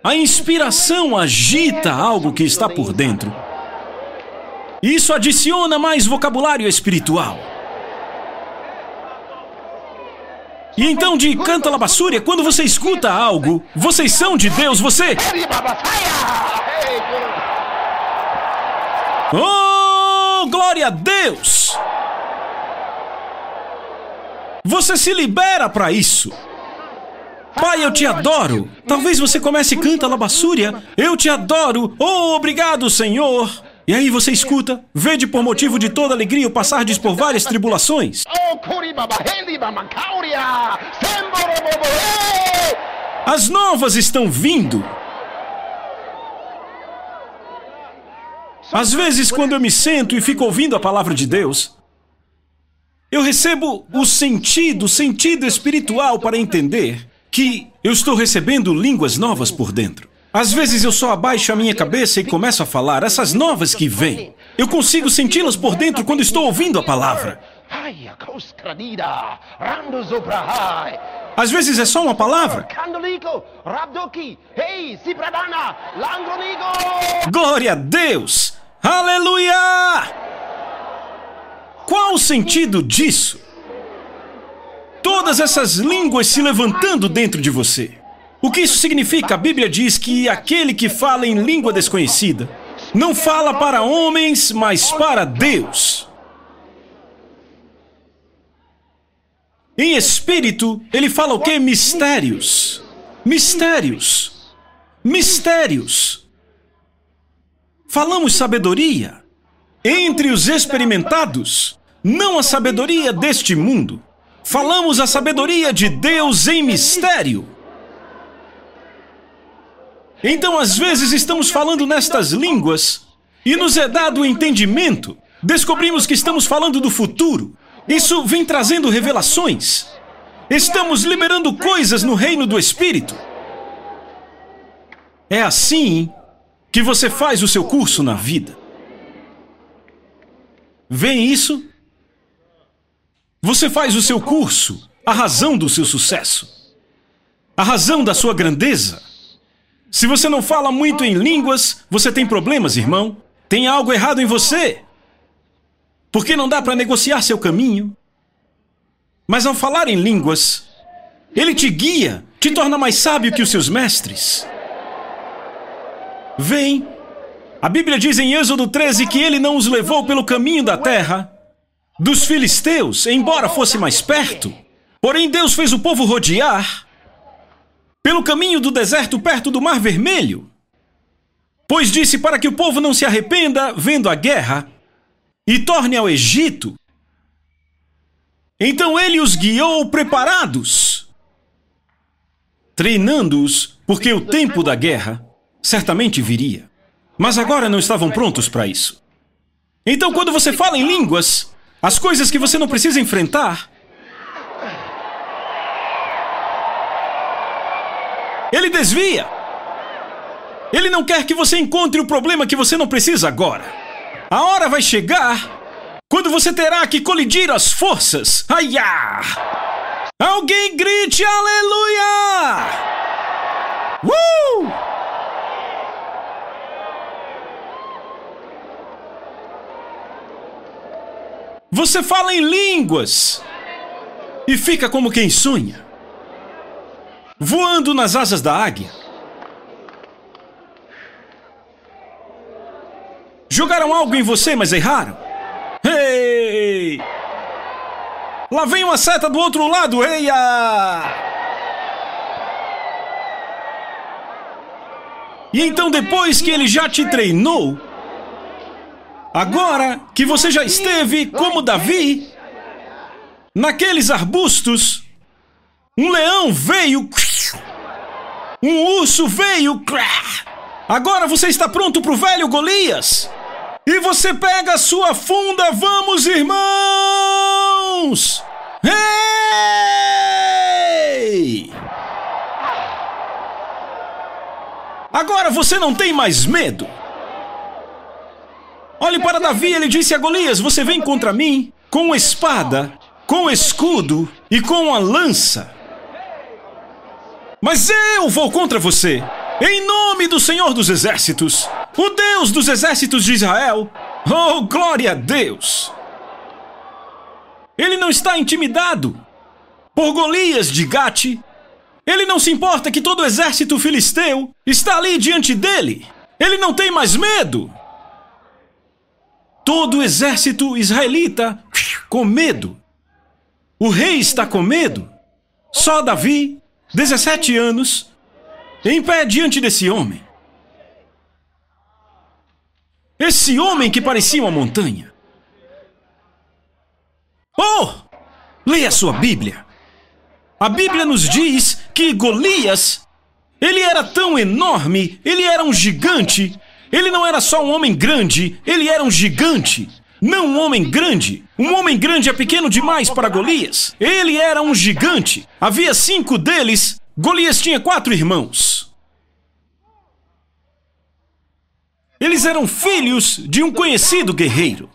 a inspiração agita algo que está por dentro. Isso adiciona mais vocabulário espiritual. E então de Canta Labassúria, quando você escuta algo, vocês são de Deus, você... Oh, glória a Deus! Você se libera para isso. Pai, eu te adoro. Talvez você comece Canta Labassúria. Eu te adoro. Oh, obrigado, Senhor. E aí você escuta, vede por motivo de toda alegria o passardes por várias tribulações. As novas estão vindo. Às vezes, quando eu me sento e fico ouvindo a palavra de Deus, eu recebo o sentido, sentido espiritual para entender que eu estou recebendo línguas novas por dentro. Às vezes eu só abaixo a minha cabeça e começo a falar essas novas que vêm. Eu consigo senti-las por dentro quando estou ouvindo a palavra. Às vezes é só uma palavra. Glória a Deus! Aleluia! Qual o sentido disso? Todas essas línguas se levantando dentro de você. O que isso significa? A Bíblia diz que aquele que fala em língua desconhecida não fala para homens, mas para Deus. Em espírito, ele fala o que? Mistérios. Mistérios. Mistérios. Falamos sabedoria. Entre os experimentados, não a sabedoria deste mundo. Falamos a sabedoria de Deus em mistério. Então, às vezes, estamos falando nestas línguas e nos é dado o entendimento. Descobrimos que estamos falando do futuro. Isso vem trazendo revelações. Estamos liberando coisas no reino do Espírito. É assim que você faz o seu curso na vida. Vem isso? Você faz o seu curso, a razão do seu sucesso, a razão da sua grandeza. Se você não fala muito em línguas, você tem problemas, irmão. Tem algo errado em você. Porque não dá para negociar seu caminho. Mas ao falar em línguas, ele te guia, te torna mais sábio que os seus mestres. Vem. A Bíblia diz em Êxodo 13 que ele não os levou pelo caminho da terra, dos filisteus, embora fosse mais perto. Porém, Deus fez o povo rodear pelo caminho do deserto perto do Mar Vermelho. Pois disse para que o povo não se arrependa vendo a guerra e torne ao Egito. Então ele os guiou preparados, treinando-os, porque o tempo da guerra certamente viria. Mas agora não estavam prontos para isso. Então, quando você fala em línguas, as coisas que você não precisa enfrentar, ele desvia. Ele não quer que você encontre o problema que você não precisa agora. A hora vai chegar quando você terá que colidir as forças. Aiá! Alguém grite aleluia! Uh! Você fala em línguas e fica como quem sonha, voando nas asas da águia. Jogaram algo em você, mas erraram. Ei! Lá vem uma seta do outro lado, eia! E então, depois que ele já te treinou, agora que você já esteve como Davi, naqueles arbustos, um leão veio, um urso veio, agora você está pronto para o velho Golias. E você pega a sua funda, vamos, irmãos! Ei! Agora você não tem mais medo. Olhe para Davi, ele disse a Golias: Você vem contra mim com espada, com escudo e com a lança. Mas eu vou contra você, em nome do Senhor dos Exércitos o Deus dos exércitos de Israel. Oh, glória a Deus! Ele não está intimidado por Golias de Gate. Ele não se importa que todo o exército filisteu está ali diante dele. Ele não tem mais medo. Todo o exército israelita com medo. O rei está com medo. Só Davi, 17 anos, em pé diante desse homem. Esse homem que parecia uma montanha. Oh! Leia sua Bíblia. A Bíblia nos diz que Golias, ele era tão enorme, ele era um gigante. Ele não era só um homem grande, ele era um gigante. Não um homem grande. Um homem grande é pequeno demais para Golias. Ele era um gigante. Havia cinco deles. Golias tinha quatro irmãos. Eles eram filhos de um conhecido guerreiro.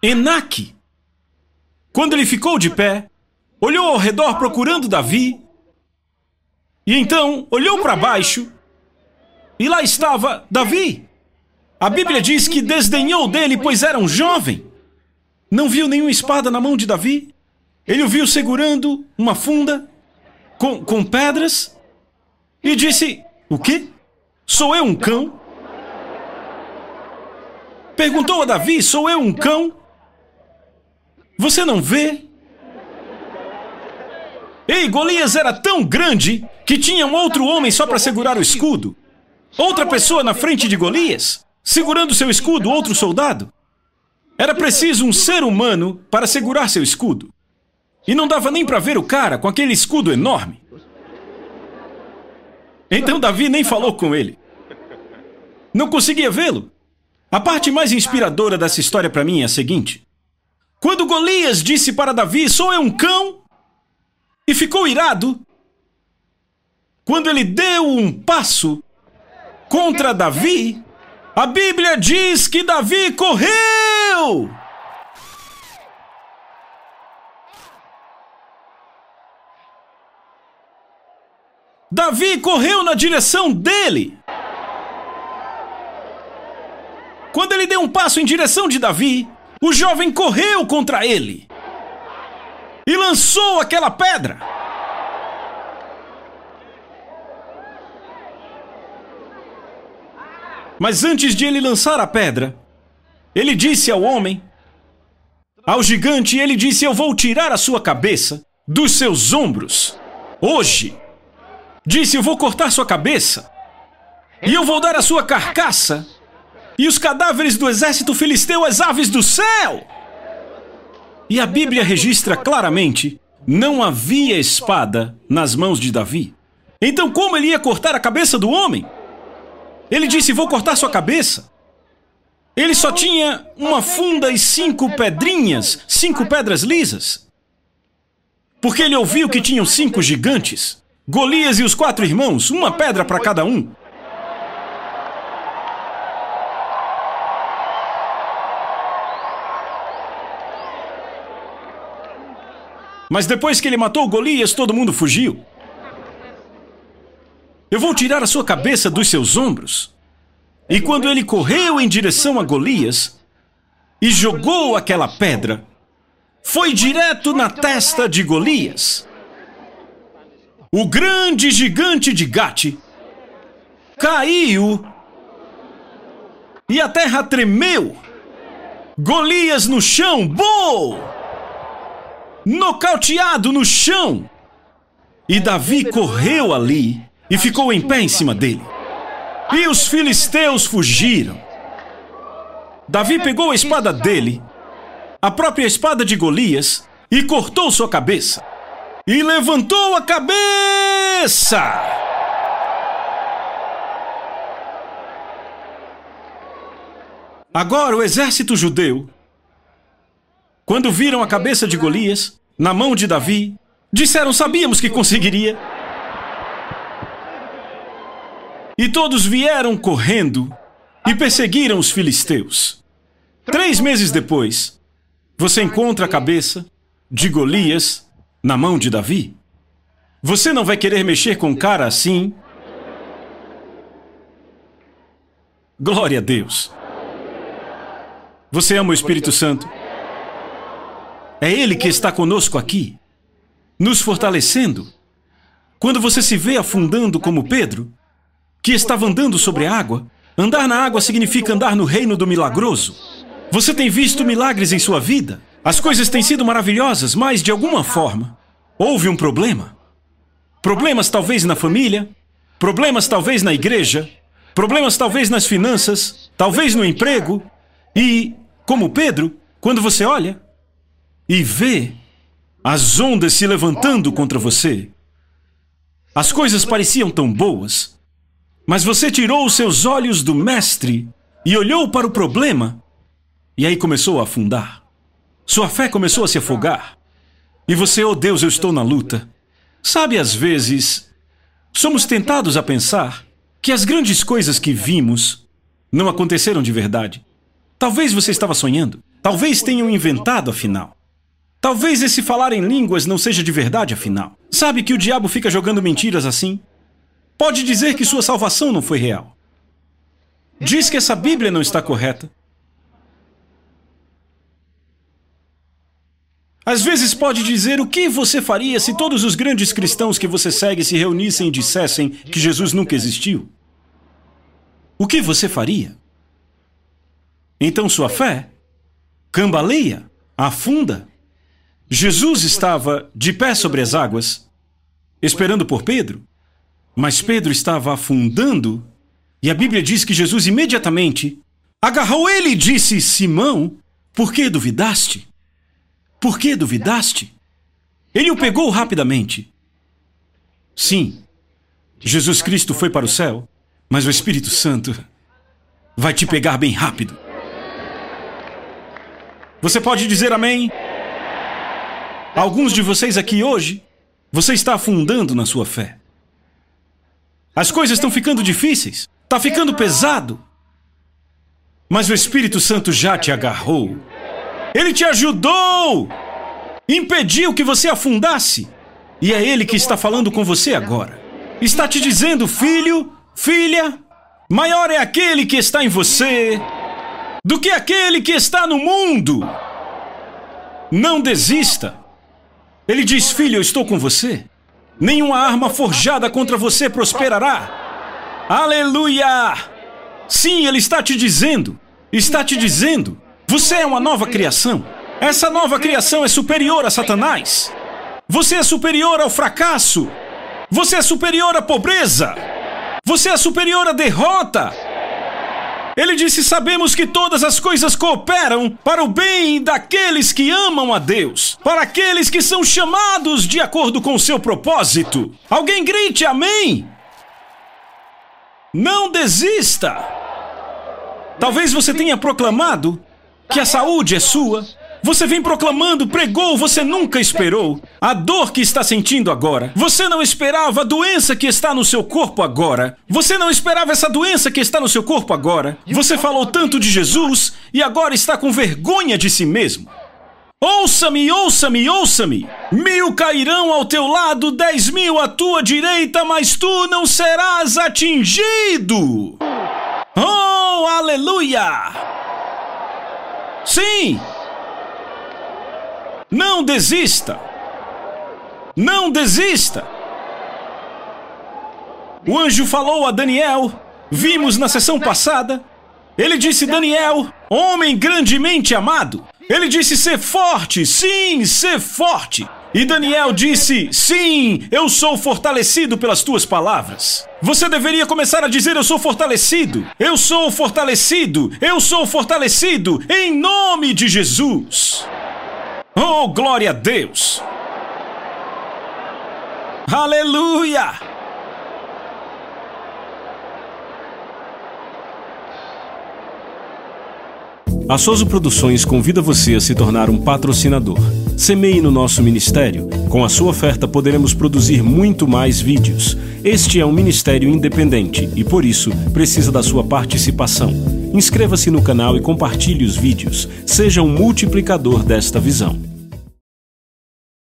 Enaque. Quando ele ficou de pé, olhou ao redor procurando Davi, e então olhou para baixo, e lá estava Davi. A Bíblia diz que desdenhou dele, pois era um jovem. Não viu nenhuma espada na mão de Davi. Ele o viu segurando uma funda com, com pedras e disse: O quê? Sou eu um cão? Perguntou a Davi: Sou eu um cão? Você não vê? Ei, Golias era tão grande que tinha um outro homem só para segurar o escudo. Outra pessoa na frente de Golias, segurando seu escudo, outro soldado. Era preciso um ser humano para segurar seu escudo. E não dava nem para ver o cara com aquele escudo enorme. Então Davi nem falou com ele. Não conseguia vê-lo. A parte mais inspiradora dessa história para mim é a seguinte: quando Golias disse para Davi: Sou eu um cão? e ficou irado, quando ele deu um passo contra Davi, a Bíblia diz que Davi correu. Davi correu na direção dele. Quando ele deu um passo em direção de Davi, o jovem correu contra ele e lançou aquela pedra. Mas antes de ele lançar a pedra, ele disse ao homem, ao gigante, ele disse: Eu vou tirar a sua cabeça dos seus ombros. Hoje. Disse: Eu vou cortar sua cabeça. E eu vou dar a sua carcaça e os cadáveres do exército filisteu às aves do céu. E a Bíblia registra claramente: não havia espada nas mãos de Davi. Então, como ele ia cortar a cabeça do homem? Ele disse: Vou cortar sua cabeça. Ele só tinha uma funda e cinco pedrinhas, cinco pedras lisas. Porque ele ouviu que tinham cinco gigantes, Golias e os quatro irmãos, uma pedra para cada um. Mas depois que ele matou Golias, todo mundo fugiu. Eu vou tirar a sua cabeça dos seus ombros. E quando ele correu em direção a Golias e jogou aquela pedra, foi direto na testa de Golias. O grande gigante de Gate caiu e a terra tremeu. Golias no chão, bom! Nocauteado no chão. E Davi correu ali e ficou em pé em cima dele. E os filisteus fugiram. Davi pegou a espada dele, a própria espada de Golias, e cortou sua cabeça. E levantou a cabeça! Agora o exército judeu, quando viram a cabeça de Golias na mão de Davi, disseram: Sabíamos que conseguiria. E todos vieram correndo e perseguiram os filisteus. Três meses depois, você encontra a cabeça de Golias na mão de Davi. Você não vai querer mexer com um cara assim? Glória a Deus. Você ama o Espírito Santo? É Ele que está conosco aqui, nos fortalecendo. Quando você se vê afundando como Pedro, que estava andando sobre a água. Andar na água significa andar no reino do milagroso. Você tem visto milagres em sua vida? As coisas têm sido maravilhosas, mas de alguma forma houve um problema. Problemas talvez na família, problemas talvez na igreja, problemas talvez nas finanças, talvez no emprego. E, como Pedro, quando você olha e vê as ondas se levantando contra você, as coisas pareciam tão boas, mas você tirou os seus olhos do Mestre e olhou para o problema, e aí começou a afundar. Sua fé começou a se afogar. E você, oh Deus, eu estou na luta. Sabe, às vezes, somos tentados a pensar que as grandes coisas que vimos não aconteceram de verdade. Talvez você estava sonhando. Talvez tenham inventado afinal. Talvez esse falar em línguas não seja de verdade afinal. Sabe que o diabo fica jogando mentiras assim? Pode dizer que sua salvação não foi real. Diz que essa Bíblia não está correta. Às vezes pode dizer o que você faria se todos os grandes cristãos que você segue se reunissem e dissessem que Jesus nunca existiu. O que você faria? Então sua fé cambaleia, afunda. Jesus estava de pé sobre as águas, esperando por Pedro. Mas Pedro estava afundando, e a Bíblia diz que Jesus imediatamente agarrou ele e disse: Simão, por que duvidaste? Por que duvidaste? Ele o pegou rapidamente. Sim, Jesus Cristo foi para o céu, mas o Espírito Santo vai te pegar bem rápido. Você pode dizer amém? Alguns de vocês aqui hoje, você está afundando na sua fé. As coisas estão ficando difíceis. Está ficando pesado. Mas o Espírito Santo já te agarrou. Ele te ajudou. Impediu que você afundasse. E é Ele que está falando com você agora. Está te dizendo, filho, filha, maior é aquele que está em você do que aquele que está no mundo. Não desista. Ele diz, filho, eu estou com você. Nenhuma arma forjada contra você prosperará. Aleluia! Sim, ele está te dizendo, está te dizendo, você é uma nova criação. Essa nova criação é superior a Satanás. Você é superior ao fracasso. Você é superior à pobreza. Você é superior à derrota. Ele disse: Sabemos que todas as coisas cooperam para o bem daqueles que amam a Deus, para aqueles que são chamados de acordo com o seu propósito. Alguém grite amém! Não desista! Talvez você tenha proclamado que a saúde é sua. Você vem proclamando, pregou, você nunca esperou. A dor que está sentindo agora. Você não esperava a doença que está no seu corpo agora. Você não esperava essa doença que está no seu corpo agora. Você falou tanto de Jesus e agora está com vergonha de si mesmo. Ouça-me, ouça-me, ouça-me! Mil cairão ao teu lado, dez mil à tua direita, mas tu não serás atingido! Oh, aleluia! Sim! Não desista! Não desista! O anjo falou a Daniel, vimos na sessão passada. Ele disse: Daniel, homem grandemente amado, ele disse ser forte, sim, ser forte. E Daniel disse: Sim, eu sou fortalecido pelas tuas palavras. Você deveria começar a dizer: Eu sou fortalecido, eu sou fortalecido, eu sou fortalecido, em nome de Jesus. Oh, glória a Deus! Aleluia! A Soso Produções convida você a se tornar um patrocinador. Semeie no nosso ministério. Com a sua oferta poderemos produzir muito mais vídeos. Este é um ministério independente e por isso precisa da sua participação. Inscreva-se no canal e compartilhe os vídeos. Seja um multiplicador desta visão.